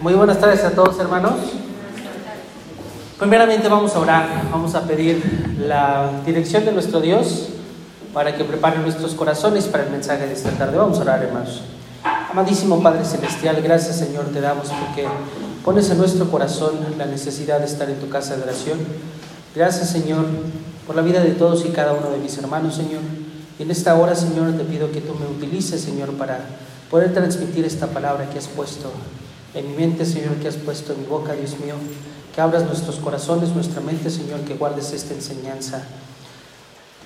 Muy buenas tardes a todos hermanos. Primeramente vamos a orar, vamos a pedir la dirección de nuestro Dios para que prepare nuestros corazones para el mensaje de esta tarde. Vamos a orar hermanos. Amadísimo Padre Celestial, gracias Señor te damos porque pones en nuestro corazón la necesidad de estar en tu casa de oración. Gracias Señor por la vida de todos y cada uno de mis hermanos Señor. Y en esta hora Señor te pido que tú me utilices Señor para poder transmitir esta palabra que has puesto en mi mente, Señor, que has puesto en mi boca, Dios mío, que abras nuestros corazones, nuestra mente, Señor, que guardes esta enseñanza.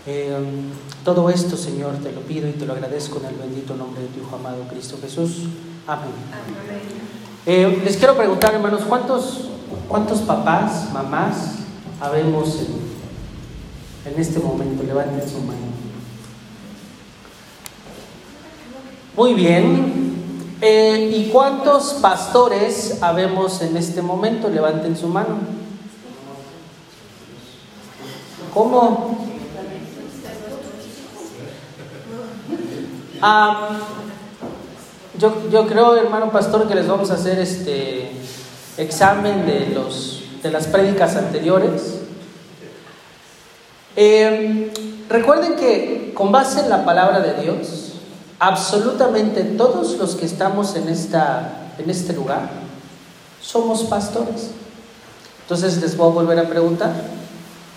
Eh, todo esto, Señor, te lo pido y te lo agradezco en el bendito nombre de tu Hijo amado Cristo Jesús. Amén. Eh, les quiero preguntar, hermanos, ¿cuántos, cuántos papás, mamás habemos en, en este momento? Levanten su mano. Muy bien. Eh, ¿Y cuántos pastores habemos en este momento? Levanten su mano. ¿Cómo? Ah, yo, yo creo, hermano pastor, que les vamos a hacer este examen de, los, de las prédicas anteriores. Eh, recuerden que con base en la palabra de Dios, absolutamente todos los que estamos en, esta, en este lugar somos pastores. Entonces les voy a volver a preguntar,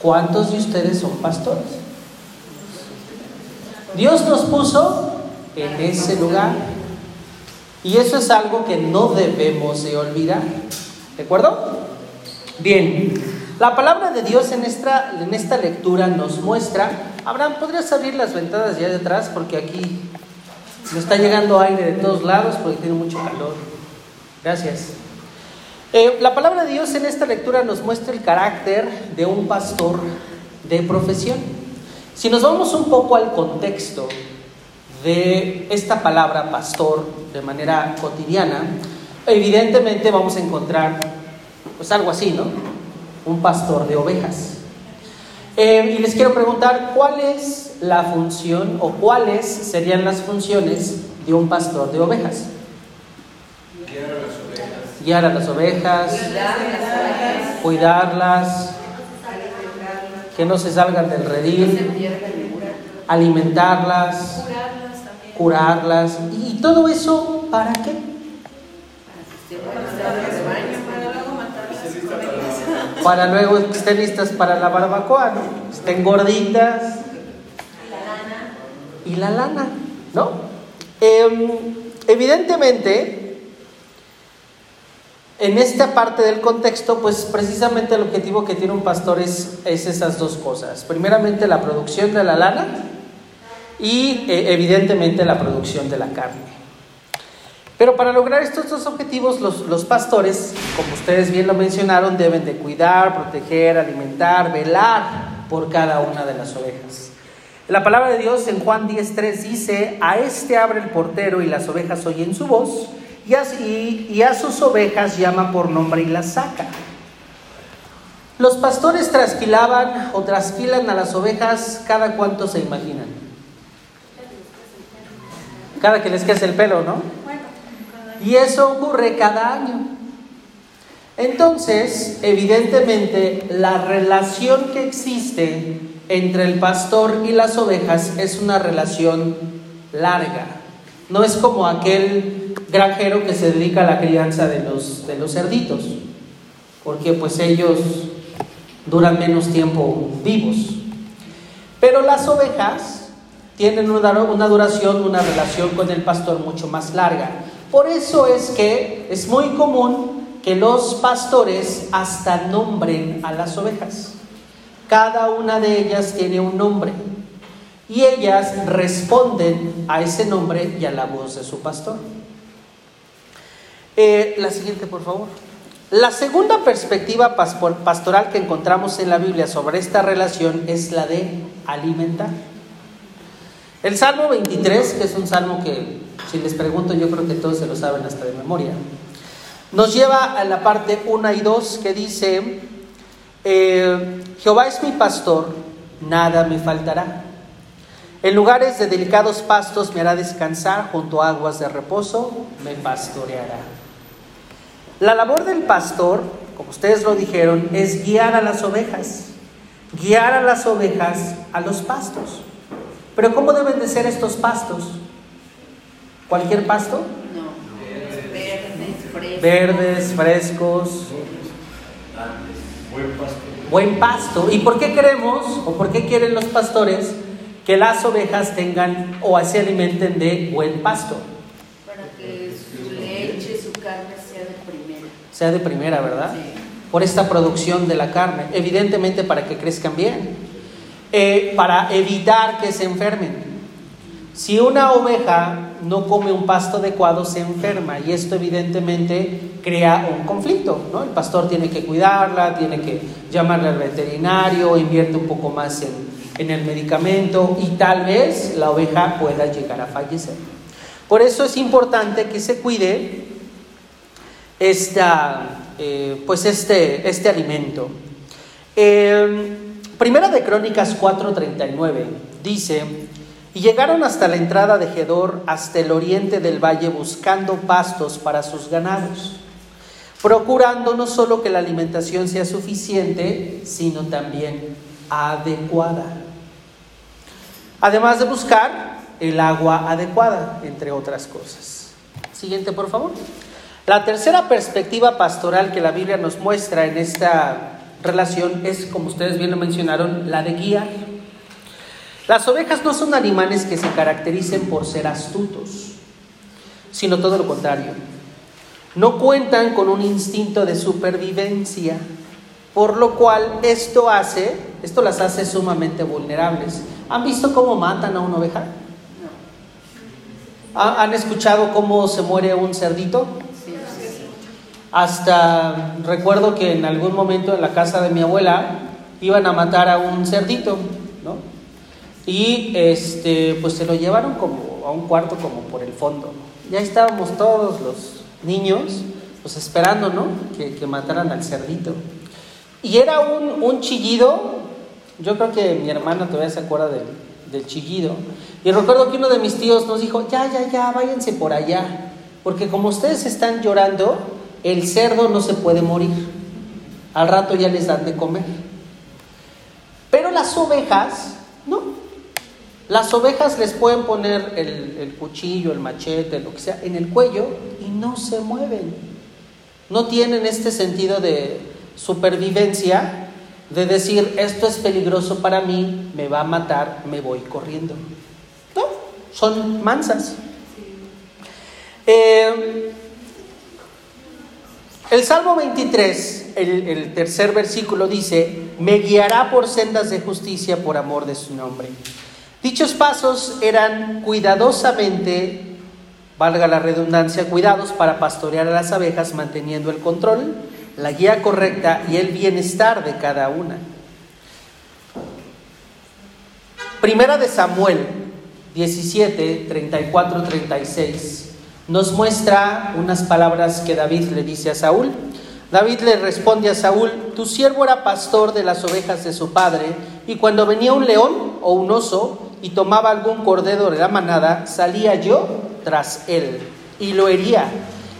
¿cuántos de ustedes son pastores? Dios nos puso en ese lugar y eso es algo que no debemos de olvidar. ¿De acuerdo? Bien, la palabra de Dios en esta, en esta lectura nos muestra, Abraham, ¿podrías abrir las ventanas ya de atrás? Porque aquí me está llegando aire de todos lados porque tiene mucho calor. Gracias. Eh, la palabra de Dios en esta lectura nos muestra el carácter de un pastor de profesión. Si nos vamos un poco al contexto de esta palabra pastor de manera cotidiana, evidentemente vamos a encontrar pues algo así, ¿no? Un pastor de ovejas. Eh, y les quiero preguntar, ¿cuál es la función o cuáles serían las funciones de un pastor de ovejas? Guiar a las ovejas. Guiar a las ovejas, cuidarlas, que no se salgan del redil, alimentarlas, curarlas. ¿Y todo eso para qué? Para luego que estén listas para la barbacoa, ¿no? Estén gorditas. Y la lana, ¿no? Eh, evidentemente, en esta parte del contexto, pues precisamente el objetivo que tiene un pastor es, es esas dos cosas. Primeramente la producción de la lana y eh, evidentemente la producción de la carne. Pero para lograr estos dos objetivos, los, pastores, como ustedes bien lo mencionaron, deben de cuidar, proteger, alimentar, velar por cada una de las ovejas. La palabra de Dios en Juan 10.3 dice, a este abre el portero y las ovejas oyen su voz, y a, y, a sus ovejas llama por nombre y las saca. Los pastores trasquilaban o trasquilan a las ovejas cada cuánto se imaginan. Cada que les crece el pelo, ¿no? Y eso ocurre cada año. Entonces, evidentemente, la relación que existe entre el pastor y las ovejas es una relación larga. No es como aquel granjero que se dedica a la crianza de los, de los cerditos, porque pues ellos duran menos tiempo vivos. Pero las ovejas tienen una, una duración, una relación con el pastor mucho más larga. Por eso es que es muy común que los pastores hasta nombren a las ovejas. Cada una de ellas tiene un nombre y ellas responden a ese nombre y a la voz de su pastor. Eh, la siguiente, por favor. La segunda perspectiva pastoral que encontramos en la Biblia sobre esta relación es la de alimentar. El Salmo 23, que es un salmo que si les pregunto yo creo que todos se lo saben hasta de memoria, nos lleva a la parte 1 y 2 que dice, eh, Jehová es mi pastor, nada me faltará. En lugares de delicados pastos me hará descansar, junto a aguas de reposo me pastoreará. La labor del pastor, como ustedes lo dijeron, es guiar a las ovejas, guiar a las ovejas a los pastos. Pero ¿cómo deben de ser estos pastos? ¿Cualquier pasto? No, verdes, frescos. Verdes, frescos, Buen pasto. buen pasto. ¿Y por qué queremos o por qué quieren los pastores que las ovejas tengan o se alimenten de buen pasto? Para que su leche, su carne sea de primera. Sea de primera, ¿verdad? Sí. Por esta producción de la carne, evidentemente para que crezcan bien, Eh, para evitar que se enfermen. Si una oveja no come un pasto adecuado, se enferma y esto evidentemente crea un conflicto. ¿no? El pastor tiene que cuidarla, tiene que llamarle al veterinario, invierte un poco más en, el medicamento y tal vez la oveja pueda llegar a fallecer. Por eso es importante que se cuide esta, eh, pues este, este alimento. Primera de Crónicas 4:39 dice, y llegaron hasta la entrada de Gedor, hasta el oriente del valle, buscando pastos para sus ganados, procurando no solo que la alimentación sea suficiente, sino también adecuada. Además de buscar el agua adecuada, entre otras cosas. Siguiente, por favor. La tercera perspectiva pastoral que la Biblia nos muestra en esta relación es, como ustedes bien lo mencionaron, la de guiar. Las ovejas no son animales que se caractericen por ser astutos, sino todo lo contrario. No cuentan con un instinto de supervivencia, por lo cual esto hace, esto las hace sumamente vulnerables. ¿Han visto cómo matan a una oveja? ¿Ha- ¿Han escuchado cómo se muere un cerdito? Hasta recuerdo que en algún momento en la casa de mi abuela iban a matar a un cerdito. Y este, pues se lo llevaron como a un cuarto como por el fondo. Ya estábamos todos los niños, pues esperando, ¿no? Que, que mataran al cerdito. Y era un, un chillido, yo creo que mi hermana todavía se acuerda del, del chillido. Y recuerdo que uno de mis tíos nos dijo, ya, ya, ya, váyanse por allá. Porque como ustedes están llorando, el cerdo no se puede morir. Al rato ya les dan de comer. Pero las ovejas. Las ovejas les pueden poner el, cuchillo, el machete, lo que sea, en el cuello y no se mueven. No tienen este sentido de supervivencia, de decir, esto es peligroso para mí, me va a matar, me voy corriendo. No, son mansas. Eh, el Salmo 23, el, el tercer versículo dice, me guiará por sendas de justicia por amor de su nombre. Dichos pasos eran cuidadosamente, valga la redundancia, cuidados para pastorear a las abejas manteniendo el control, la guía correcta y el bienestar de cada una. Primera de Samuel 17, 34, 36 nos muestra unas palabras que David le dice a Saúl. David le responde a Saúl, tu siervo era pastor de las ovejas de su padre, y cuando venía un león o un oso y tomaba algún cordero de la manada, salía yo tras él y lo hería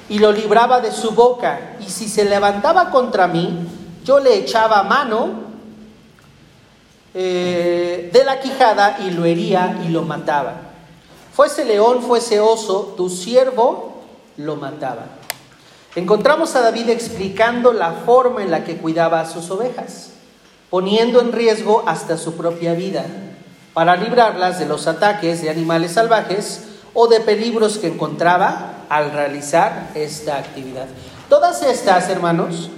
y lo libraba de su boca, y si se levantaba contra mí, yo le echaba mano eh, de la quijada y lo hería y lo mataba. Fuese león, fuese oso, tu siervo lo mataba. Encontramos a David explicando la forma en la que cuidaba a sus ovejas, poniendo en riesgo hasta su propia vida, para librarlas de los ataques de animales salvajes o de peligros que encontraba al realizar esta actividad. Todas estas, hermanos,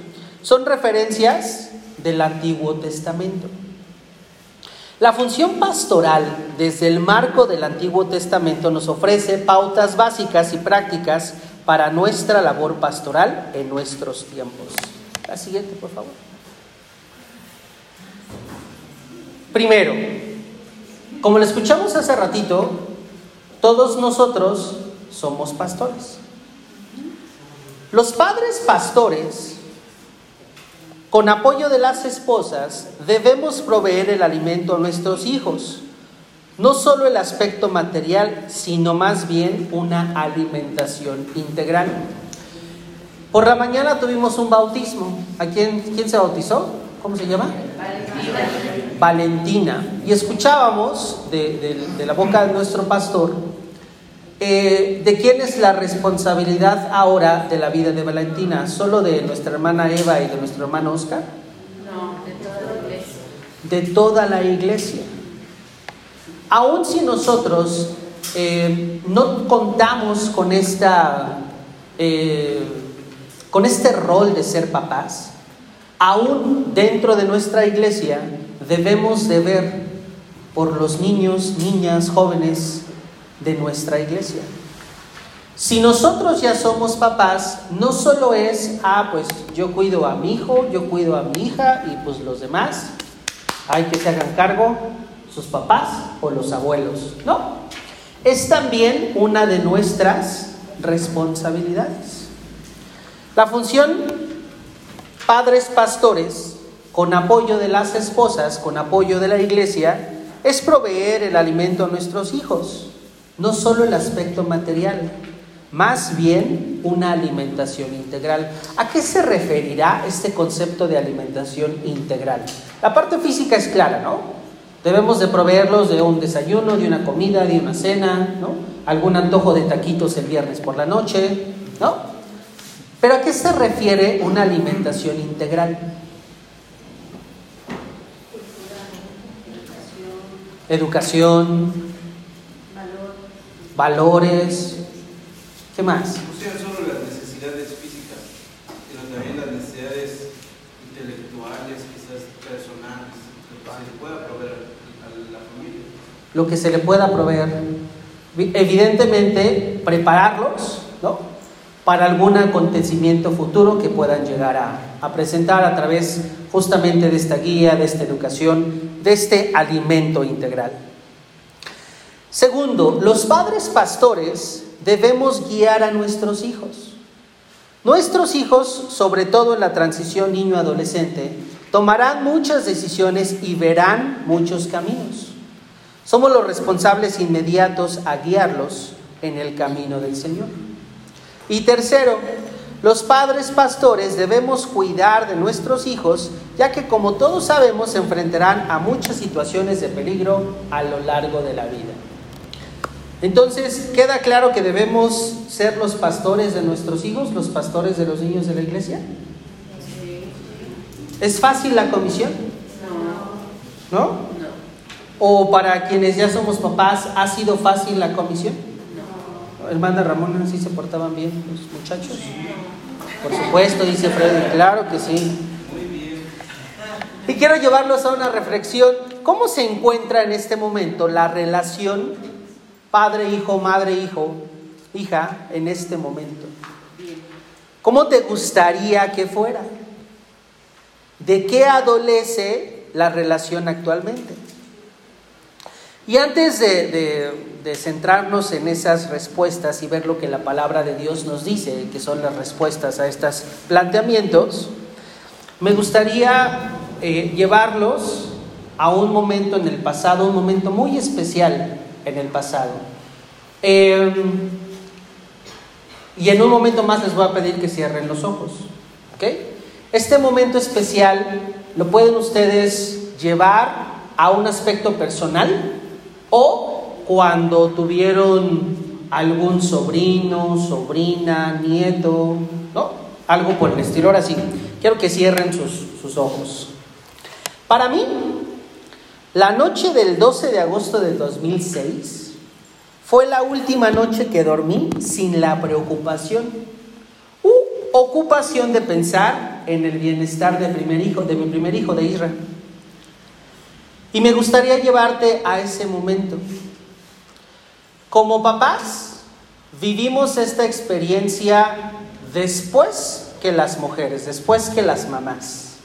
son referencias del Antiguo Testamento. La función pastoral desde el marco del Antiguo Testamento nos ofrece pautas básicas y prácticas para nuestra labor pastoral en nuestros tiempos. La siguiente, por favor. Primero, como lo escuchamos hace ratito, todos nosotros somos pastores. Los padres pastores con apoyo de las esposas, debemos proveer el alimento a nuestros hijos. No solo el aspecto material, sino más bien una alimentación integral. Por la mañana tuvimos un bautismo. ¿A quién, quién se bautizó? ¿Cómo se llama? Valentina. Y escuchábamos de, de- de la boca de nuestro pastor eh, de quién es la responsabilidad ahora de la vida de Valentina. ¿Solo de nuestra hermana Eva y de nuestro hermano Oscar? No, de toda la iglesia. de toda la iglesia. Aun si nosotros eh, no contamos con esta eh, con este rol de ser papás, aún dentro de nuestra iglesia debemos de ver por los niños, niñas, jóvenes de nuestra iglesia. Si nosotros ya somos papás, no solo es, ah, pues yo cuido a mi hijo, yo cuido a mi hija y pues los demás, hay que se hagan cargo sus papás o los abuelos. No, es también una de nuestras responsabilidades. La función padres pastores, con apoyo de las esposas, con apoyo de la iglesia, es proveer el alimento a nuestros hijos, no solo el aspecto material, más bien una alimentación integral. ¿A qué se referirá este concepto de alimentación integral? La parte física es clara, ¿no? Debemos de proveerlos de un desayuno, de una comida, de una cena, ¿no? Algún antojo de taquitos el viernes por la noche, ¿no? Pero ¿a qué se refiere una alimentación integral? Educación, valores, ¿qué más? No sean solo las necesidades físicas, sino también las necesidades intelectuales, quizás personales, lo que se le pueda proveer a la familia. Lo que se le pueda proveer. Evidentemente, prepararlos, ¿no? Para algún acontecimiento futuro que puedan llegar a, presentar a través justamente de esta guía, de esta educación, de este alimento integral. Segundo, los padres pastores debemos guiar a nuestros hijos. Nuestros hijos, sobre todo en la transición niño-adolescente, tomarán muchas decisiones y verán muchos caminos. Somos los responsables inmediatos a guiarlos en el camino del Señor. Y tercero, los padres pastores debemos cuidar de nuestros hijos, ya que como todos sabemos se enfrentarán a muchas situaciones de peligro a lo largo de la vida. Entonces, ¿queda claro que debemos ser los pastores de nuestros hijos, los pastores de los niños de la iglesia? ¿Es fácil la comisión? No, ¿No? no, ¿O para quienes ya somos papás, ha sido fácil la comisión? Hermana Ramona, ¿sí se portaban bien los muchachos? Por supuesto, dice Freddy, claro que sí. Muy bien. Y quiero llevarlos a una reflexión. ¿Cómo se encuentra en este momento la relación padre-hijo, madre-hijo, hija en este momento? ¿Cómo te gustaría que fuera? ¿De qué adolece la relación actualmente? Y antes de, centrarnos en esas respuestas y ver lo que la palabra de Dios nos dice, que son las respuestas a estos planteamientos, me gustaría eh, llevarlos a un momento en el pasado, un momento muy especial en el pasado. Eh, y en un momento más les voy a pedir que cierren los ojos. ¿ok? Este momento especial lo pueden ustedes llevar a un aspecto personal o cuando tuvieron algún sobrino, sobrina, nieto, ¿no? Algo por el estilo. Ahora sí, quiero que cierren sus, sus ojos. Para mí, la noche del 12 de agosto del 2006 fue la última noche que dormí sin la preocupación u ocupación de pensar en el bienestar de, primer hijo, de mi primer hijo de Israel. Y me gustaría llevarte a ese momento. Como papás, vivimos esta experiencia después que las mujeres, después que las mamás.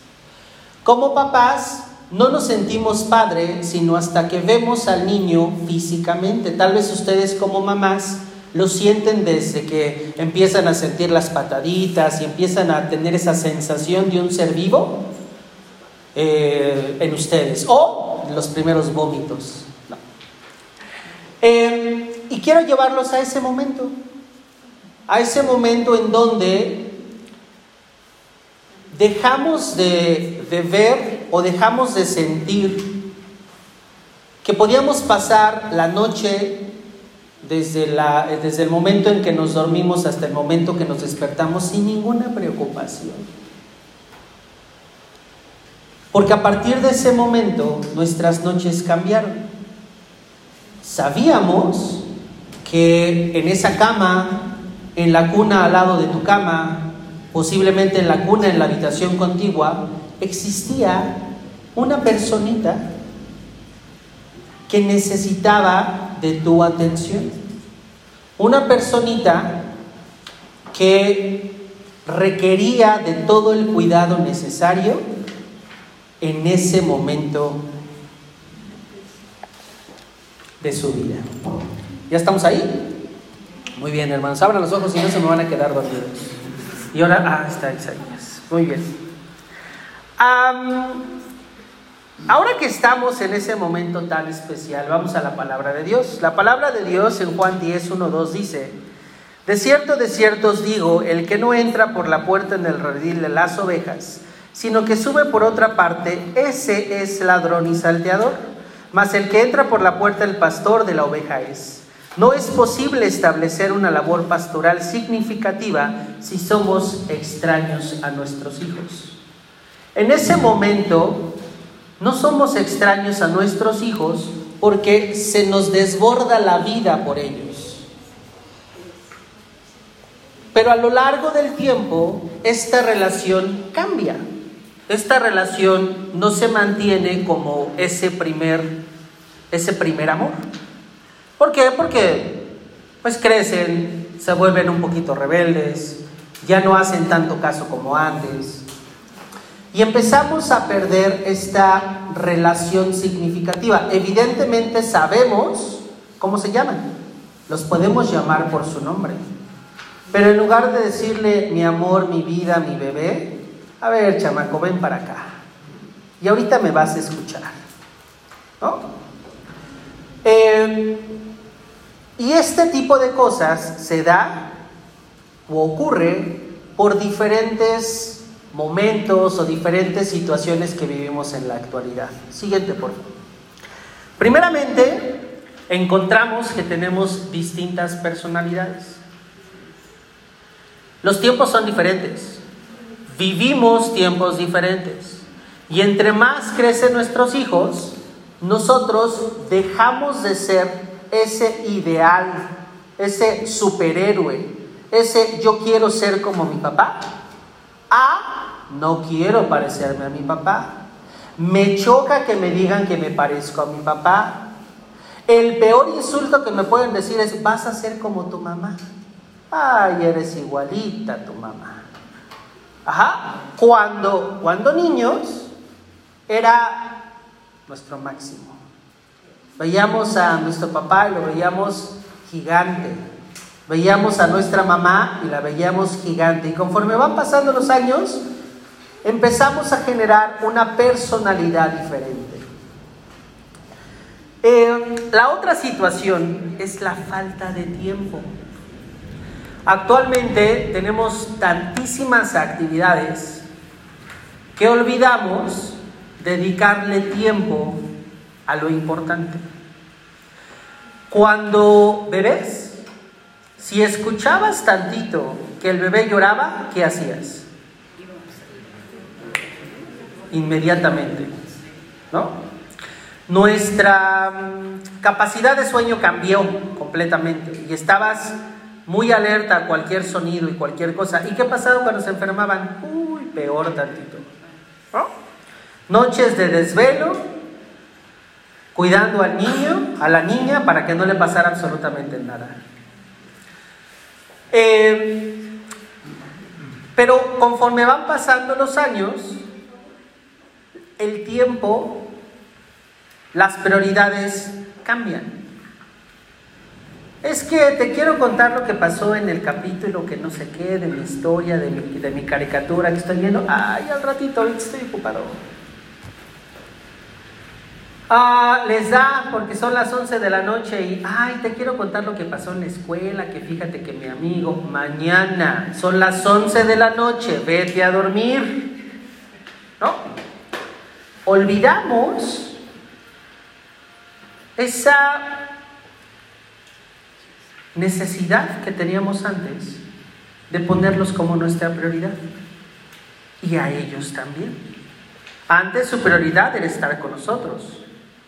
Como papás, no nos sentimos padre sino hasta que vemos al niño físicamente. Tal vez ustedes como mamás lo sienten desde que empiezan a sentir las pataditas y empiezan a tener esa sensación de un ser vivo eh, en ustedes o los primeros vómitos. Eh, y quiero llevarlos a ese momento, a ese momento en donde dejamos de, de ver o dejamos de sentir que podíamos pasar la noche desde, la, desde el momento en que nos dormimos hasta el momento que nos despertamos sin ninguna preocupación. Porque a partir de ese momento nuestras noches cambiaron. Sabíamos que en esa cama, en la cuna al lado de tu cama, posiblemente en la cuna en la habitación contigua, existía una personita que necesitaba de tu atención. Una personita que requería de todo el cuidado necesario en ese momento de su vida. ¿Ya estamos ahí? Muy bien, hermanos. Abran los ojos y no se me van a quedar dormidos. Y ahora, ah, está Isaías. Muy bien. ahora que estamos en ese momento tan especial, vamos a la palabra de Dios. La palabra de Dios en Juan 10, 1, 2 dice, de cierto, de cierto os digo, el que no entra por la puerta en el redil de las ovejas, sino que sube por otra parte, ese es ladrón y salteador. Mas el que entra por la puerta el pastor de la oveja es. No es posible establecer una labor pastoral significativa si somos extraños a nuestros hijos. En ese momento, no somos extraños a nuestros hijos porque se nos desborda la vida por ellos. Pero a lo largo del tiempo, esta relación cambia esta relación no se mantiene como ese primer, ese primer amor. ¿Por qué? Porque pues crecen, se vuelven un poquito rebeldes, ya no hacen tanto caso como antes. Y empezamos a perder esta relación significativa. Evidentemente sabemos cómo se llaman. Los podemos llamar por su nombre. Pero en lugar de decirle mi amor, mi vida, mi bebé, a ver, chamaco, ven para acá. Y ahorita me vas a escuchar. ¿No? Em, y este tipo de cosas se da o ocurre por diferentes momentos o diferentes situaciones que vivimos en la actualidad. Siguiente, por. Primeramente, encontramos que tenemos distintas personalidades. Los tiempos son diferentes. Vivimos tiempos diferentes. Y entre más crecen nuestros hijos, nosotros dejamos de ser ese ideal, ese superhéroe, ese yo quiero ser como mi papá, a no quiero parecerme a mi papá. Me choca que me digan que me parezco a mi papá. El peor insulto que me pueden decir es, vas a ser como tu mamá. Ay, eres igualita a tu mamá. Ajá. Cuando, cuando niños era nuestro máximo. Veíamos a nuestro papá y lo veíamos gigante. Veíamos a nuestra mamá y la veíamos gigante. Y conforme van pasando los años, empezamos a generar una personalidad diferente. Eh, la otra situación es la falta de tiempo. Actualmente tenemos tantísimas actividades que olvidamos dedicarle tiempo a lo importante. Cuando bebés, si escuchabas tantito que el bebé lloraba, ¿qué hacías? Inmediatamente, ¿no? Nuestra mm, capacidad de sueño cambió completamente y estabas muy alerta a cualquier sonido y cualquier cosa. ¿Y qué pasaba cuando se enfermaban? Uy, peor tantito. Noches de desvelo, cuidando al niño, a la niña, para que no le pasara absolutamente nada. Eh, pero conforme van pasando los años, el tiempo, las prioridades cambian. Es que te quiero contar lo que pasó en el capítulo que no sé qué, de mi historia, de mi, de mi caricatura que estoy viendo. Ay, al ratito, estoy ocupado. Ah, les da porque son las 11 de la noche y, ay, te quiero contar lo que pasó en la escuela, que fíjate que mi amigo, mañana son las 11 de la noche, vete a dormir. ¿no? Olvidamos esa necesidad que teníamos antes de ponerlos como nuestra prioridad. Y a ellos también. Antes su prioridad era estar con nosotros,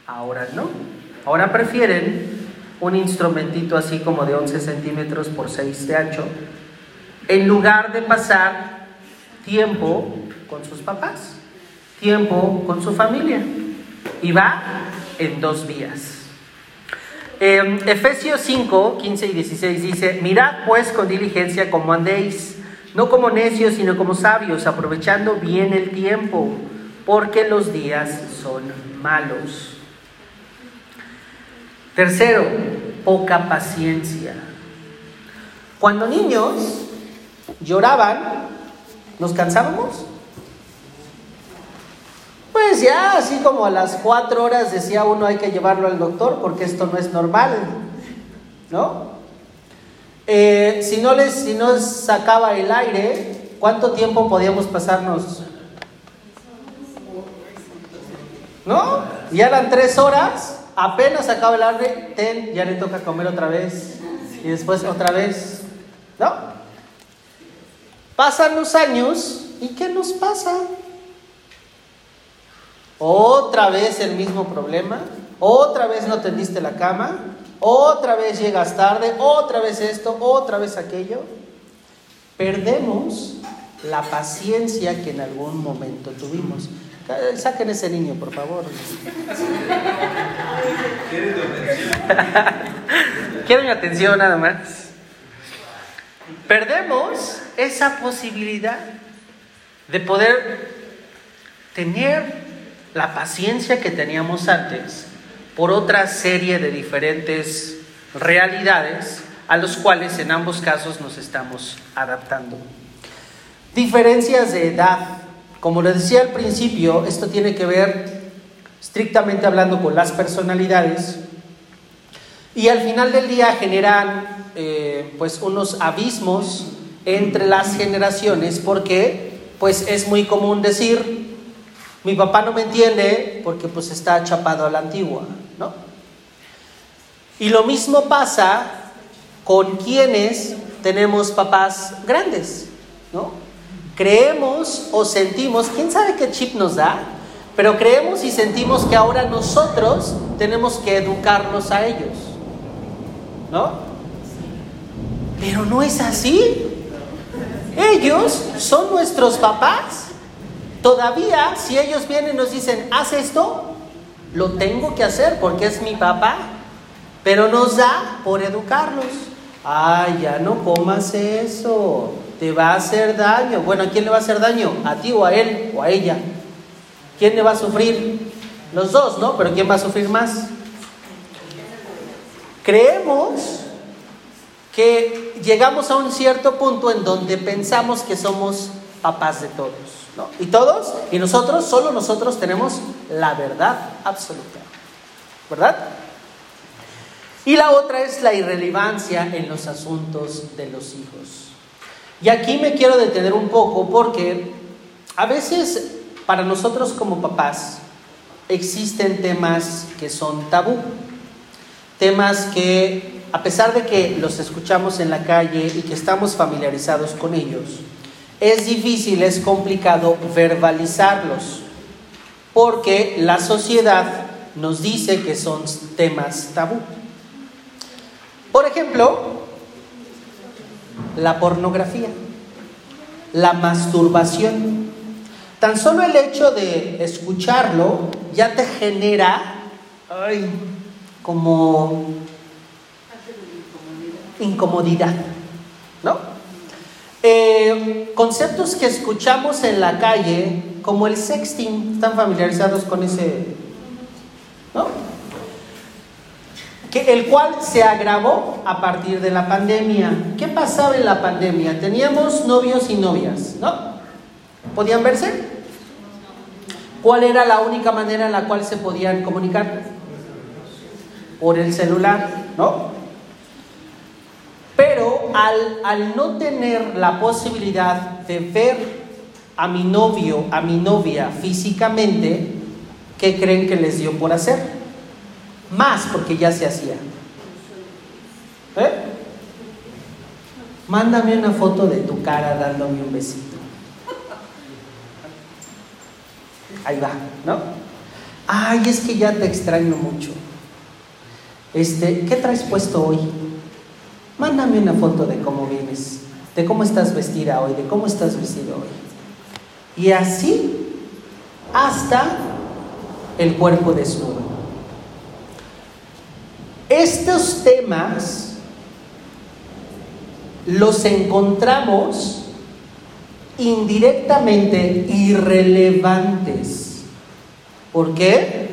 ahora no. Ahora prefieren un instrumentito así como de 11 centímetros por 6 de ancho, en lugar de pasar tiempo con sus papás, tiempo con su familia. Y va en dos vías. Eh, Efesios 5, 15 y 16 dice, mirad pues con diligencia como andéis, no como necios, sino como sabios, aprovechando bien el tiempo, porque los días son malos. Tercero, poca paciencia. Cuando niños lloraban, ¿nos cansábamos? Pues ya, así como a las cuatro horas decía uno hay que llevarlo al doctor porque esto no es normal, ¿no? Eh, si, no les, si no sacaba el aire, ¿cuánto tiempo podíamos pasarnos? ¿No? Ya eran tres horas, apenas sacaba el aire, ten, ya le toca comer otra vez y después otra vez, ¿no? Pasan los años y ¿qué nos pasa? Otra vez el mismo problema, otra vez no tendiste la cama, otra vez llegas tarde, otra vez esto, otra vez aquello. Perdemos la paciencia que en algún momento tuvimos. Saquen ese niño, por favor. Quieren mi atención nada más. Perdemos esa posibilidad de poder tener la paciencia que teníamos antes por otra serie de diferentes realidades a los cuales en ambos casos nos estamos adaptando. Diferencias de edad. Como les decía al principio, esto tiene que ver estrictamente hablando con las personalidades y al final del día generan eh, pues unos abismos entre las generaciones porque pues es muy común decir mi papá no me entiende porque pues está chapado a la antigua, ¿no? Y lo mismo pasa con quienes tenemos papás grandes, ¿no? Creemos o sentimos, quién sabe qué chip nos da, pero creemos y sentimos que ahora nosotros tenemos que educarlos a ellos, ¿no? Pero no es así. Ellos son nuestros papás Todavía, si ellos vienen y nos dicen, haz esto, lo tengo que hacer porque es mi papá. Pero nos da por educarlos. Ay, ya no comas eso, te va a hacer daño. Bueno, ¿a quién le va a hacer daño? ¿A ti o a él o a ella? ¿Quién le va a sufrir? Los dos, ¿no? Pero ¿quién va a sufrir más? Creemos que llegamos a un cierto punto en donde pensamos que somos papás de todos. Y todos, y nosotros, solo nosotros tenemos la verdad absoluta. ¿Verdad? Y la otra es la irrelevancia en los asuntos de los hijos. Y aquí me quiero detener un poco porque a veces para nosotros como papás existen temas que son tabú. Temas que a pesar de que los escuchamos en la calle y que estamos familiarizados con ellos, es difícil, es complicado verbalizarlos, porque la sociedad nos dice que son temas tabú. Por ejemplo, la pornografía, la masturbación. Tan solo el hecho de escucharlo ya te genera como incomodidad, ¿no? Eh, conceptos que escuchamos en la calle, como el sexting, ¿están familiarizados con ese? ¿No? Que, el cual se agravó a partir de la pandemia. ¿Qué pasaba en la pandemia? Teníamos novios y novias, ¿no? ¿Podían verse? ¿Cuál era la única manera en la cual se podían comunicar? Por el celular, ¿no? Al, no tener la posibilidad de ver a mi novio, a mi novia físicamente, ¿qué creen que les dio por hacer? Más porque ya se hacía. ¿Eh? Mándame una foto de tu cara dándome un besito. Ahí va, ¿no? Ay, es que ya te extraño mucho. Este, ¿qué traes puesto hoy? Mándame una foto de cómo vienes, de cómo estás vestida hoy, de cómo estás vestido hoy. Y así hasta el cuerpo desnudo. Estos temas los encontramos indirectamente irrelevantes. ¿Por qué?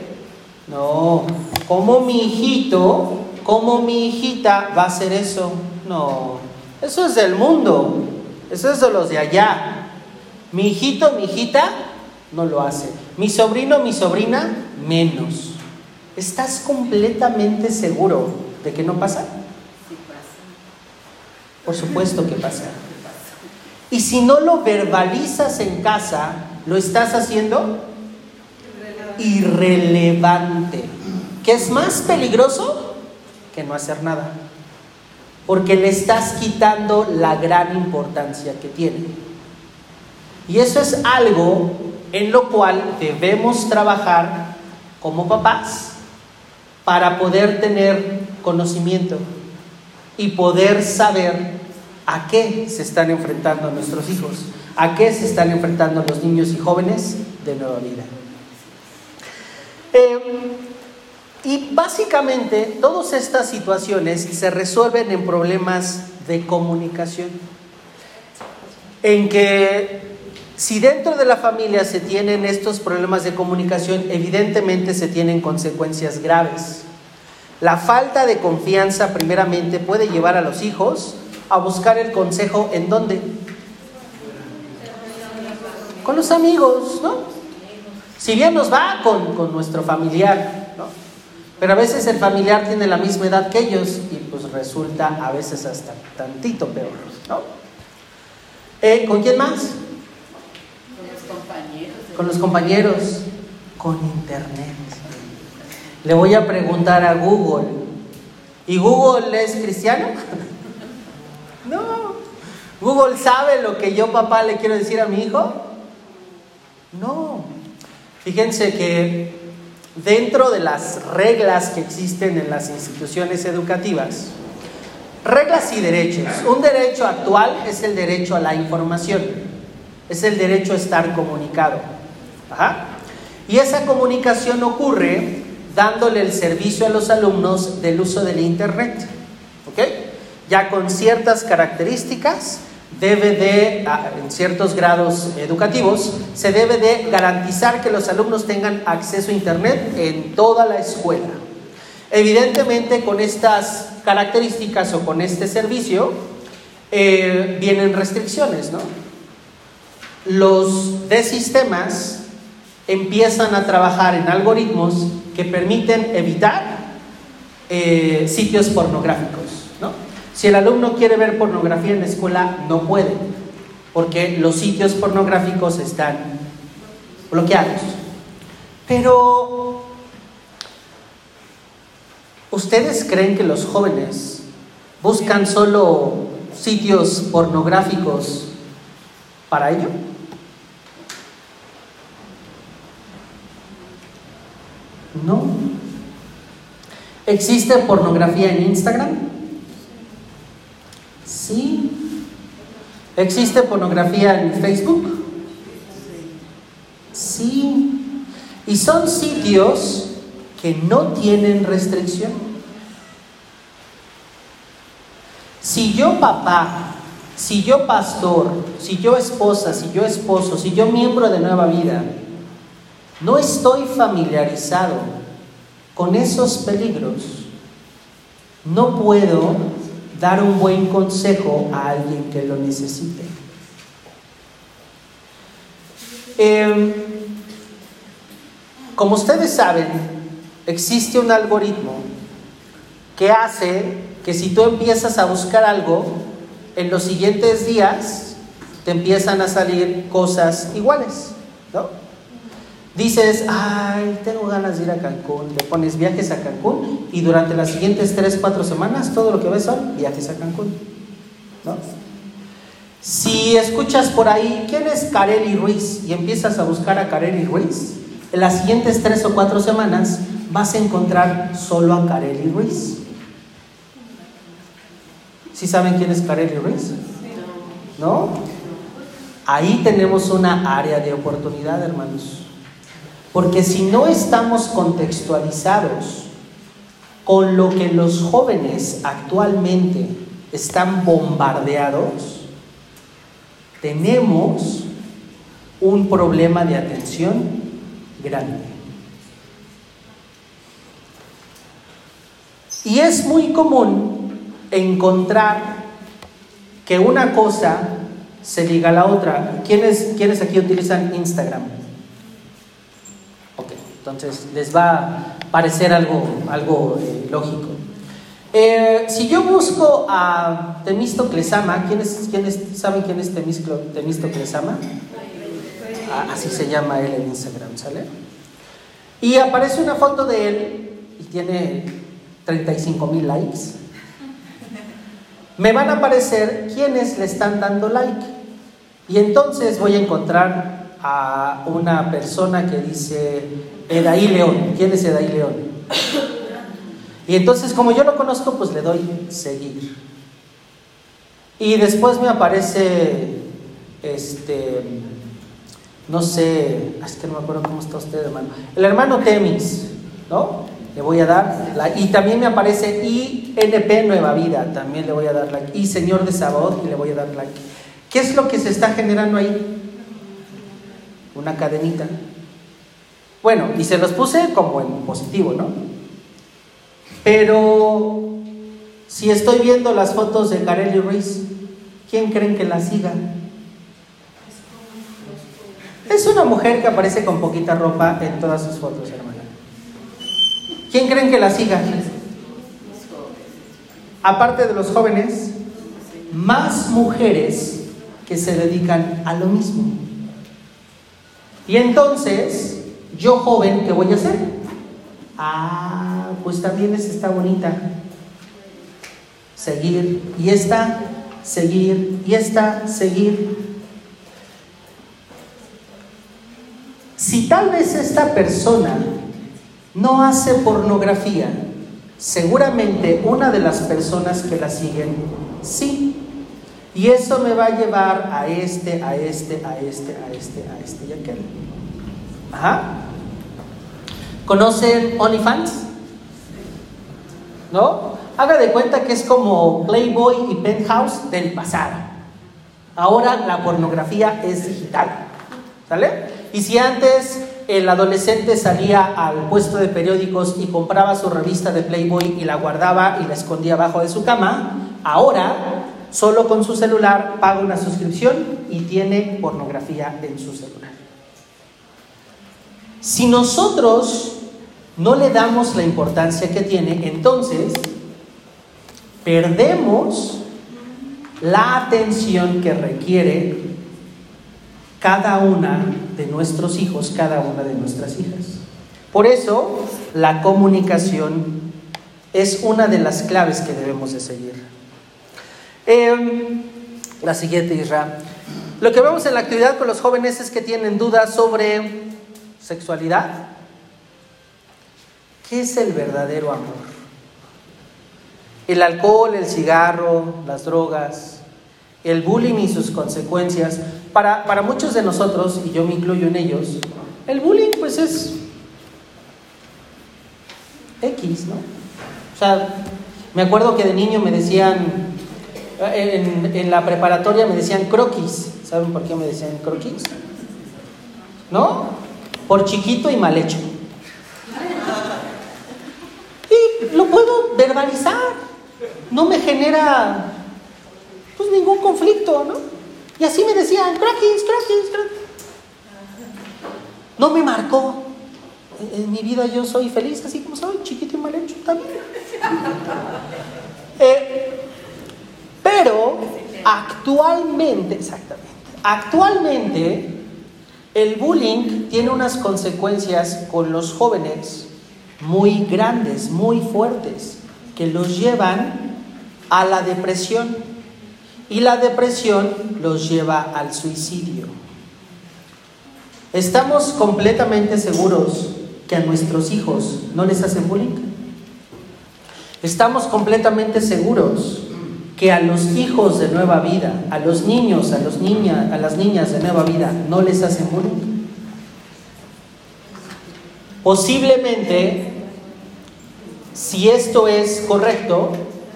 No, como mi hijito, como mi hijita va a hacer eso? No, eso es del mundo, eso es de los de allá. Mi hijito, mi hijita, no lo hace. Mi sobrino, mi sobrina, menos. ¿Estás completamente seguro de que no pasa? Sí pasa. Por supuesto que pasa. Y si no lo verbalizas en casa, ¿lo estás haciendo? Irrelevante. ¿Qué es más peligroso? Que no hacer nada. Porque le estás quitando la gran importancia que tiene. Y eso es algo en lo cual debemos trabajar como papás para poder tener conocimiento y poder saber a qué se están enfrentando nuestros hijos, a qué se están enfrentando los niños y jóvenes de nueva vida. Eh, y básicamente todas estas situaciones se resuelven en problemas de comunicación, en que si dentro de la familia se tienen estos problemas de comunicación, evidentemente se tienen consecuencias graves. La falta de confianza primeramente puede llevar a los hijos a buscar el consejo en dónde? Con los amigos, ¿no? Si bien nos va con, con nuestro familiar. Pero a veces el familiar tiene la misma edad que ellos y pues resulta a veces hasta tantito peor, ¿no? Eh, ¿Con quién más? Con los compañeros. Con los compañeros, con internet. Le voy a preguntar a Google, ¿y Google es cristiano? No. ¿Google sabe lo que yo papá le quiero decir a mi hijo? No. Fíjense que dentro de las reglas que existen en las instituciones educativas, reglas y derechos. Un derecho actual es el derecho a la información, es el derecho a estar comunicado. Ajá. Y esa comunicación ocurre dándole el servicio a los alumnos del uso del Internet. ¿Ok? Ya con ciertas características, debe de, en ciertos grados educativos, se debe de garantizar que los alumnos tengan acceso a Internet en toda la escuela. Evidentemente, con estas características o con este servicio, eh, vienen restricciones, ¿no? Los de sistemas empiezan a trabajar en algoritmos que permiten evitar eh, sitios pornográficos, ¿no? Si el alumno quiere ver pornografía en la escuela, no puede, porque los sitios pornográficos están bloqueados. Pero, ¿ustedes creen que los jóvenes buscan solo sitios pornográficos para ello? No. ¿Existe pornografía en Instagram? Sí. ¿Existe pornografía en Facebook? Sí. Y son sitios que no tienen restricción. Si yo papá, si yo pastor, si yo esposa, si yo esposo, si yo miembro de nueva vida, no estoy familiarizado con esos peligros, no puedo dar un buen consejo a alguien que lo necesite. Eh, como ustedes saben, existe un algoritmo que hace que si tú empiezas a buscar algo, en los siguientes días te empiezan a salir cosas iguales, ¿no? Dices, ay, tengo ganas de ir a Cancún, le pones viajes a Cancún y durante las siguientes 3, 4 semanas todo lo que ves son viajes a Cancún, ¿no? Si escuchas por ahí, ¿quién es Kareli Ruiz? Y empiezas a buscar a Kareli Ruiz, en las siguientes 3 o 4 semanas vas a encontrar solo a Kareli Ruiz. ¿Sí saben quién es Kareli Ruiz? ¿No? Ahí tenemos una área de oportunidad, hermanos. Porque si no estamos contextualizados con lo que los jóvenes actualmente están bombardeados, tenemos un problema de atención grande. Y es muy común encontrar que una cosa se liga a la otra. ¿Quiénes, ¿quiénes aquí utilizan Instagram? Entonces les va a parecer algo, eh, lógico. Eh, si yo busco a Temístocles Ama, ¿quiénes, ¿quiénes saben quién es Temístocles Temístocles Ama? Ah, así se llama él en Instagram, ¿sale? Y aparece una foto de él y tiene 35 mil likes. Me van a aparecer quienes le están dando like. Y entonces voy a encontrar a una persona que dice Edaí León. ¿Quién es Edaí León? Y entonces, como yo lo conozco, pues le doy seguir. Y después me aparece, este, no sé, es que no me acuerdo cómo está usted, hermano. El hermano Temis, ¿no? Le voy a dar like. Y también me aparece INP Nueva Vida, también le voy a dar like. Y Señor de Sabot, y le voy a dar like. ¿Qué es lo que se está generando ahí? Una cadenita. Bueno, y se los puse como en positivo, ¿no? Pero si estoy viendo las fotos de Kareli Ruiz, ¿quién creen que la siga? Es una mujer que aparece con poquita ropa en todas sus fotos, hermana. ¿Quién creen que la siga? Aparte de los jóvenes, más mujeres que se dedican a lo mismo. Y entonces, yo joven, ¿qué voy a hacer? Ah, pues también esta está bonita. Seguir. Y esta, seguir. Y esta, seguir. Si tal vez esta persona no hace pornografía, seguramente una de las personas que la siguen sí. Y eso me va a llevar a este, a este, a este, a este, a este y aquel. Ajá. ¿Conocen OnlyFans? ¿No? Haga de cuenta que es como Playboy y Penthouse del pasado. Ahora la pornografía es digital. ¿Sale? Y si antes el adolescente salía al puesto de periódicos y compraba su revista de Playboy y la guardaba y la escondía abajo de su cama, ahora solo con su celular paga una suscripción y tiene pornografía en su celular. Si nosotros no le damos la importancia que tiene, entonces perdemos la atención que requiere cada una de nuestros hijos, cada una de nuestras hijas. Por eso, la comunicación es una de las claves que debemos de seguir. Eh, la siguiente, Isra. Lo que vemos en la actividad con los jóvenes es que tienen dudas sobre sexualidad. ¿Qué es el verdadero amor? El alcohol, el cigarro, las drogas, el bullying y sus consecuencias. Para, para muchos de nosotros, y yo me incluyo en ellos, el bullying pues es X, ¿no? O sea, me acuerdo que de niño me decían, en, en, la preparatoria me decían croquis. ¿Saben por qué me decían croquis? ¿No? Por chiquito y mal hecho. Y lo puedo verbalizar. No me genera pues ningún conflicto, ¿no? Y así me decían, croquis, croquis, croquis. No me marcó. En mi vida yo soy feliz así como soy, chiquito y mal hecho también. Eh, pero actualmente, exactamente, Actualmente, el bullying tiene unas consecuencias con los jóvenes muy grandes, muy fuertes, que los llevan a la depresión. Y la depresión los lleva al suicidio. ¿Estamos completamente seguros que a nuestros hijos no les hacen bullying? ¿Estamos completamente seguros que a los hijos de nueva vida, a los niños, a, los niñas, a las niñas de nueva vida, no les hacen bullying? Posiblemente, si esto es correcto,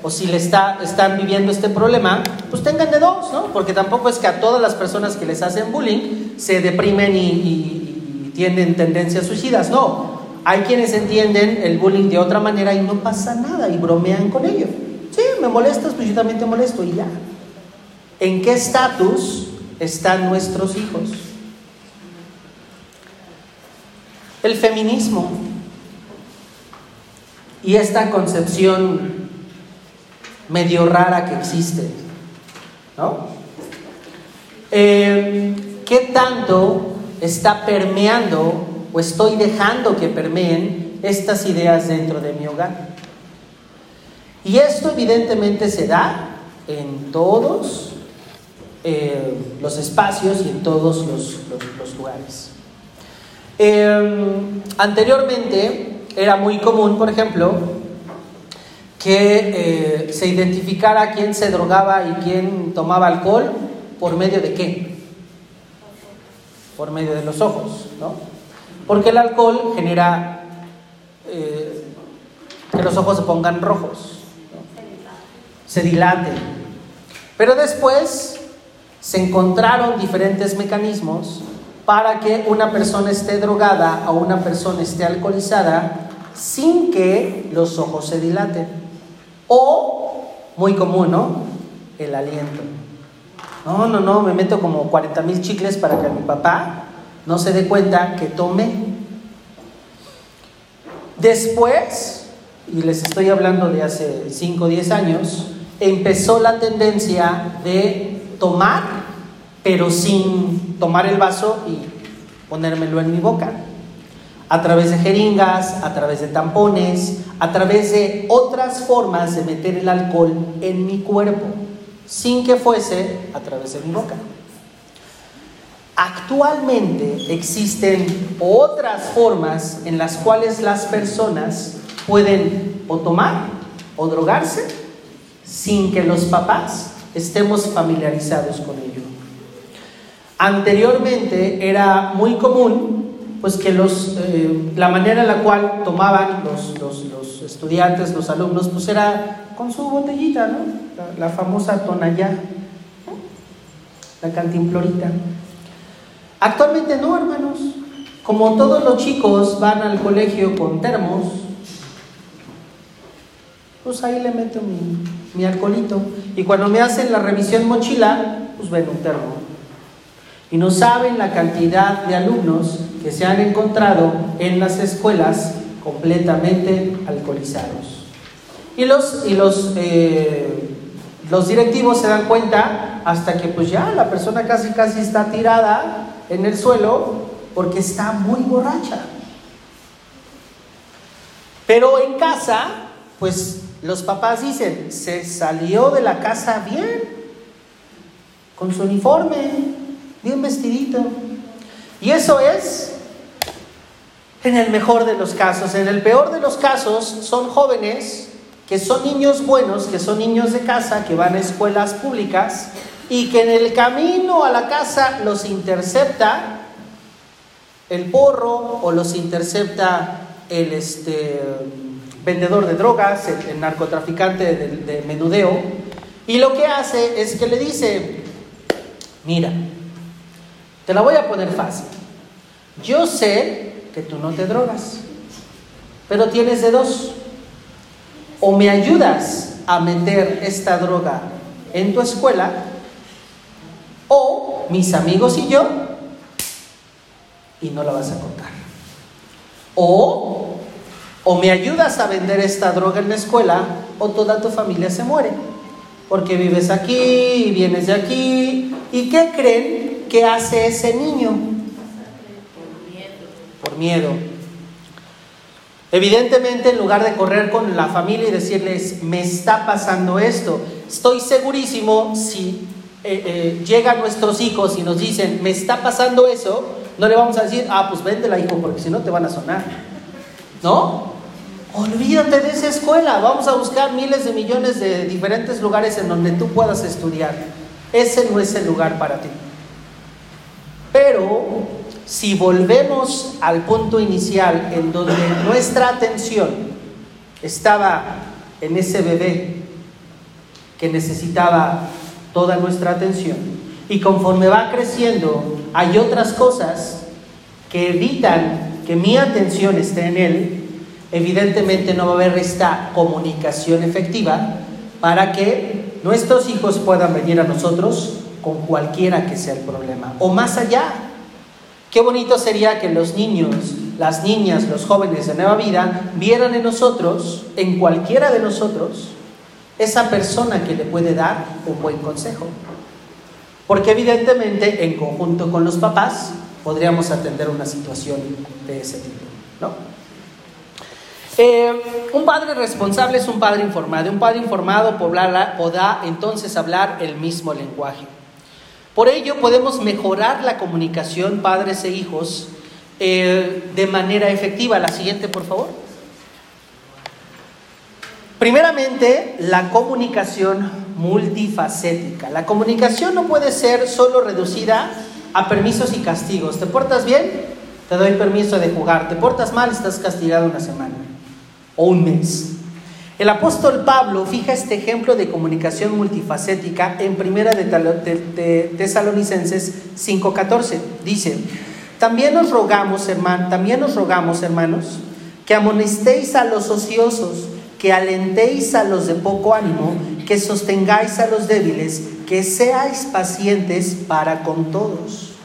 o si le está, están viviendo este problema, pues tengan de dos, ¿no? Porque tampoco es que a todas las personas que les hacen bullying se deprimen y, y tienen tendencias suicidas, no. Hay quienes entienden el bullying de otra manera y no pasa nada y bromean con ello. Sí, me molestas, pues yo también te molesto y ya. ¿En qué estatus están nuestros hijos? El feminismo y esta concepción medio rara que existe, ¿no? Eh, ¿Qué tanto está permeando o estoy dejando que permeen estas ideas dentro de mi hogar? Y esto evidentemente se da en todos eh, los espacios y en todos los, lugares. Eh, anteriormente era muy común, por ejemplo, que eh, se identificara quién se drogaba y quién tomaba alcohol por medio de qué? Por medio de los ojos, ¿no? Porque el alcohol genera eh, que los ojos se pongan rojos, ¿no? se dilaten. Pero después se encontraron diferentes mecanismos para que una persona esté drogada o una persona esté alcoholizada sin que los ojos se dilaten. O, muy común, ¿no? El aliento. No, no, no, me meto como 40 mil chicles para que mi papá no se dé cuenta que tomé. Después, y les estoy hablando de hace 5 o 10 años, empezó la tendencia de tomar, pero sin tomar el vaso y ponérmelo en mi boca. A través de jeringas, a través de tampones, a través de otras formas de meter el alcohol en mi cuerpo, sin que fuese a través de mi boca. Actualmente existen otras formas en las cuales las personas pueden o tomar o drogarse sin que los papás estemos familiarizados con ello. Anteriormente era muy común pues que los, eh, la manera en la cual tomaban los, los, los, estudiantes, los alumnos, pues era con su botellita, ¿no? La, famosa tonallá, la cantimplorita. Actualmente no, hermanos. Como todos los chicos van al colegio con termos, pues ahí le meto mi, mi alcoholito. Y cuando me hacen la revisión mochila, pues ven un termo. Y no saben la cantidad de alumnos que se han encontrado en las escuelas completamente alcoholizados. Y los, y los, eh, los directivos se dan cuenta hasta que pues ya la persona casi casi está tirada en el suelo porque está muy borracha. Pero en casa, pues los papás dicen, se salió de la casa bien, con su uniforme, bien vestidito. Y eso es en el mejor de los casos. En el peor de los casos son jóvenes que son niños buenos, que son niños de casa, que van a escuelas públicas y que en el camino a la casa los intercepta el porro o los intercepta el este, vendedor de drogas, el, narcotraficante de menudeo, y lo que hace es que le dice, mira, te la voy a poner fácil. Yo sé que tú no te drogas, pero tienes de dos. O me ayudas a meter esta droga en tu escuela, o mis amigos y yo, y no la vas a contar. O, o me ayudas a vender esta droga en la escuela, o toda tu familia se muere. Porque vives aquí y vienes de aquí. ¿Y qué creen? ¿Qué hace ese niño? Por miedo. Por miedo. Evidentemente, en lugar de correr con la familia y decirles, me está pasando esto, estoy segurísimo si eh, eh, llegan nuestros hijos y nos dicen, me está pasando eso, no le vamos a decir, ah, pues véndela, hijo, porque si no te van a sonar. ¿No? Olvídate de esa escuela, vamos a buscar miles de millones de diferentes lugares en donde tú puedas estudiar. Ese no es el lugar para ti. Pero si volvemos al punto inicial en donde nuestra atención estaba en ese bebé que necesitaba toda nuestra atención y conforme va creciendo hay otras cosas que evitan que mi atención esté en él, evidentemente no va a haber esta comunicación efectiva para que nuestros hijos puedan venir a nosotros con cualquiera que sea el problema. O más allá, qué bonito sería que los niños, las niñas, los jóvenes de nueva vida vieran en nosotros, en cualquiera de nosotros, esa persona que le puede dar un buen consejo. Porque evidentemente en conjunto con los papás podríamos atender una situación de ese tipo. ¿no? Eh, un padre responsable es un padre informado. Un padre informado podrá entonces hablar el mismo lenguaje. Por ello podemos mejorar la comunicación padres e hijos eh, de manera efectiva. La siguiente, por favor. Primeramente, la comunicación multifacética. La comunicación no puede ser solo reducida a permisos y castigos. ¿Te portas bien? Te doy permiso de jugar. ¿Te portas mal? Estás castigado una semana o un mes. El apóstol Pablo fija este ejemplo de comunicación multifacética en primera de Tesalonicenses 5:14. Dice, también os rogamos, también os rogamos, hermanos, que amonestéis a los ociosos, que alentéis a los de poco ánimo, que sostengáis a los débiles, que seáis pacientes para con todos.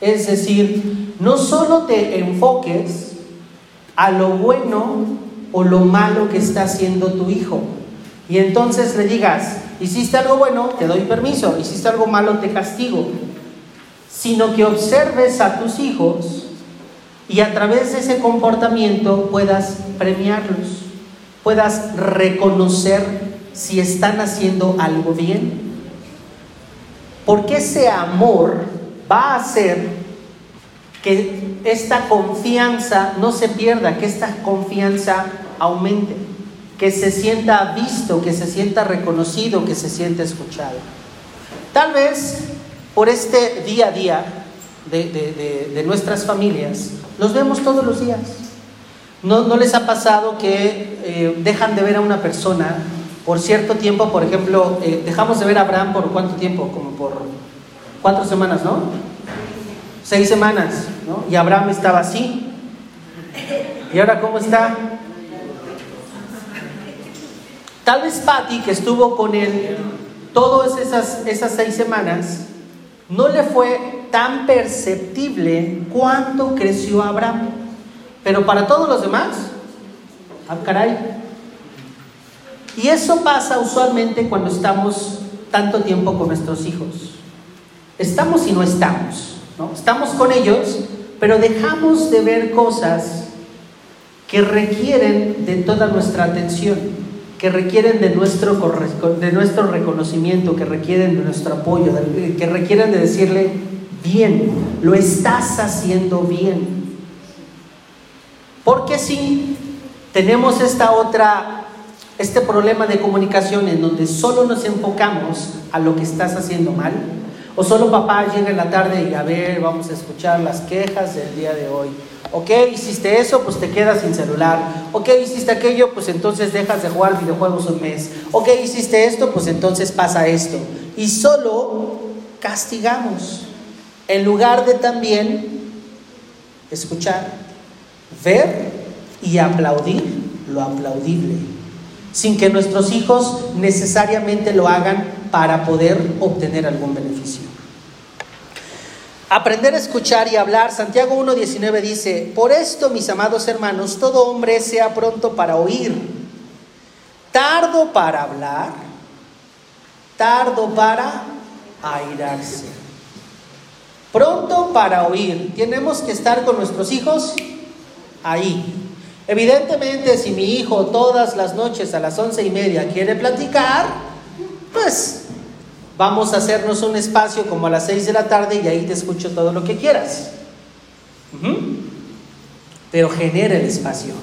Es decir, no solo te enfoques a lo bueno o lo malo que está haciendo tu hijo. Y entonces le digas, hiciste algo bueno, te doy permiso, hiciste algo malo, te castigo. Sino que observes a tus hijos y a través de ese comportamiento puedas premiarlos, puedas reconocer si están haciendo algo bien. Porque ese amor va a hacer que esta confianza no se pierda, que esta confianza aumente, que se sienta visto, que se sienta reconocido, que se sienta escuchado. Tal vez por este día a día de, nuestras familias, los vemos todos los días. ¿No, les ha pasado que eh, dejan de ver a una persona por cierto tiempo? Por ejemplo, eh, dejamos de ver a Abraham por cuánto tiempo? Como por cuatro semanas, ¿no? Seis semanas, ¿no? Y Abraham estaba así. ¿Y ahora cómo está? Tal vez Patty, que estuvo con él todas esas, esas seis semanas, no le fue tan perceptible cuánto creció Abraham. Pero para todos los demás, ah, caray. Y eso pasa usualmente cuando estamos tanto tiempo con nuestros hijos. Estamos y no estamos. Estamos con ellos, pero dejamos de ver cosas que requieren de toda nuestra atención, que requieren de nuestro, de nuestro reconocimiento, que requieren de nuestro apoyo, que requieren de decirle, bien, lo estás haciendo bien. Porque si tenemos esta otra, este problema de comunicación en donde solo nos enfocamos a lo que estás haciendo mal, o solo papá llega en la tarde y a ver, vamos a escuchar las quejas del día de hoy. Ok, hiciste eso, pues te quedas sin celular. Ok, hiciste aquello, pues entonces dejas de jugar videojuegos un mes. Ok, hiciste esto, pues entonces pasa esto. Y solo castigamos, en lugar de también escuchar, ver y aplaudir lo aplaudible, sin que nuestros hijos necesariamente lo hagan para poder obtener algún beneficio. Aprender a escuchar y hablar. Santiago 1.19 dice, por esto, mis amados hermanos, todo hombre sea pronto para oír, tardo para hablar, tardo para airarse. Pronto para oír. Tenemos que estar con nuestros hijos ahí. Evidentemente, si mi hijo todas las noches a las once y media quiere platicar, pues vamos a hacernos un espacio como a las seis de la tarde y ahí te escucho todo lo que quieras. Pero genera el espacio.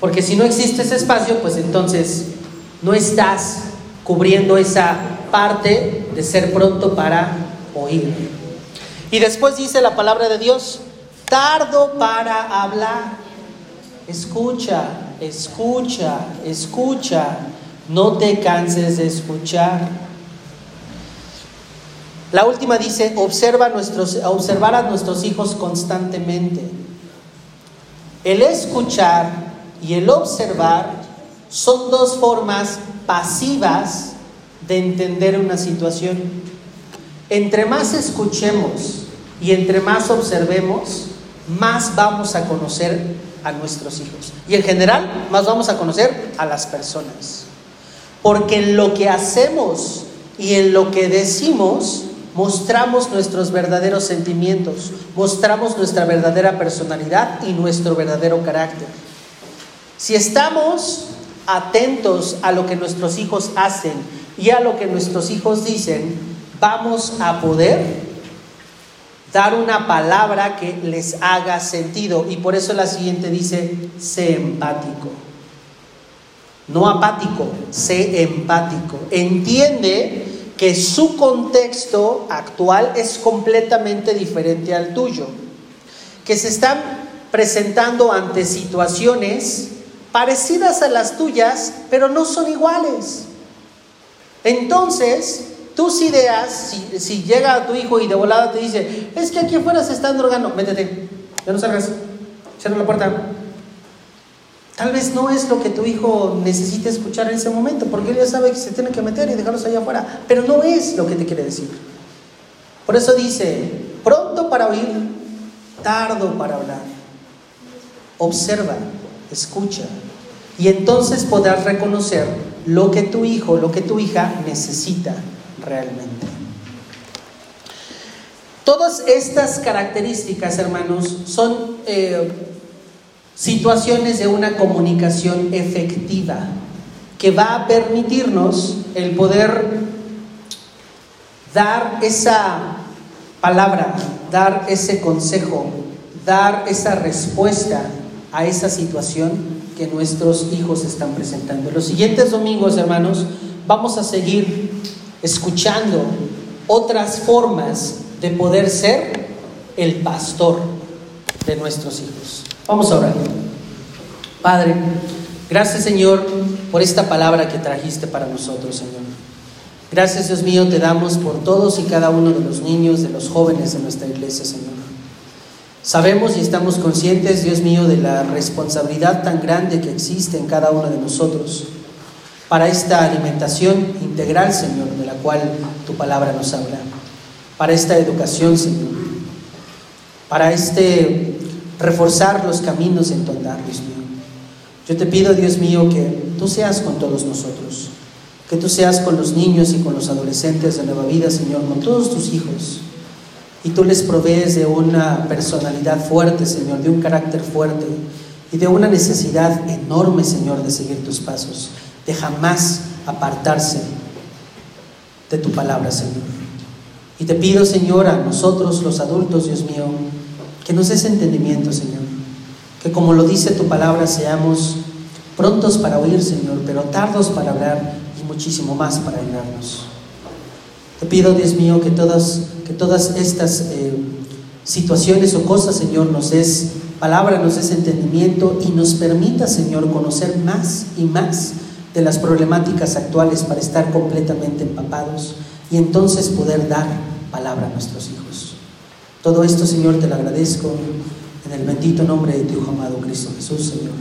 Porque si no existe ese espacio, pues entonces no estás cubriendo esa parte de ser pronto para oír. Y después dice la palabra de Dios, tardo para hablar. Escucha, escucha, escucha. No te canses de escuchar. La última dice, observa observar a nuestros hijos constantemente. El escuchar y el observar son dos formas pasivas de entender una situación. Entre más escuchemos y entre más observemos, más vamos a conocer a nuestros hijos. Y en general, más vamos a conocer a las personas. Porque en lo que hacemos y en lo que decimos, mostramos nuestros verdaderos sentimientos, mostramos nuestra verdadera personalidad y nuestro verdadero carácter. Si estamos atentos a lo que nuestros hijos hacen y a lo que nuestros hijos dicen, vamos a poder dar una palabra que les haga sentido. Y por eso la siguiente dice, sé empático. No apático, sé empático. Entiende que su contexto actual es completamente diferente al tuyo. Que se están presentando ante situaciones parecidas a las tuyas, pero no son iguales. Entonces, tus ideas, si, llega tu hijo y de volada te dice, es que aquí afuera se están drogando, métete, ya no salgas, cierra la puerta. Tal vez no es lo que tu hijo necesite escuchar en ese momento, porque él ya sabe que se tiene que meter y dejarlos allá afuera, pero no es lo que te quiere decir. Por eso dice, pronto para oír, tardo para hablar. Observa, escucha, y entonces podrás reconocer lo que tu hijo, lo que tu hija necesita realmente. Todas estas características, hermanos, son eh, situaciones de una comunicación efectiva que va a permitirnos el poder dar esa palabra, dar ese consejo, dar esa respuesta a esa situación que nuestros hijos están presentando. Los siguientes domingos, hermanos, vamos a seguir escuchando otras formas de poder ser el pastor de nuestros hijos. Vamos a orar. Padre, gracias Señor por esta palabra que trajiste para nosotros, Señor. Gracias Dios mío te damos por todos y cada uno de los niños, de los jóvenes de nuestra iglesia, Señor. Sabemos y estamos conscientes, Dios mío, de la responsabilidad tan grande que existe en cada uno de nosotros para esta alimentación integral, Señor, de la cual tu palabra nos habla, para esta educación, Señor, para este reforzar los caminos en tu andar, Dios mío. Yo te pido, Dios mío, que tú seas con todos nosotros, que tú seas con los niños y con los adolescentes de Nueva Vida, Señor, con todos tus hijos. Y tú les provees de una personalidad fuerte, Señor, de un carácter fuerte y de una necesidad enorme, Señor, de seguir tus pasos, de jamás apartarse de tu palabra, Señor. Y te pido, Señor, a nosotros los adultos, Dios mío, que nos des entendimiento, Señor. Que como lo dice tu palabra, seamos prontos para oír, Señor, pero tardos para hablar y muchísimo más para ayudarnos. Te pido, Dios mío, que todas, que todas estas eh, situaciones o cosas, Señor, nos des palabra, nos des entendimiento y nos permita, Señor, conocer más y más de las problemáticas actuales para estar completamente empapados y entonces poder dar palabra a nuestros hijos. Todo esto, Señor, te lo agradezco en el bendito nombre de tu amado Cristo Jesús, Señor.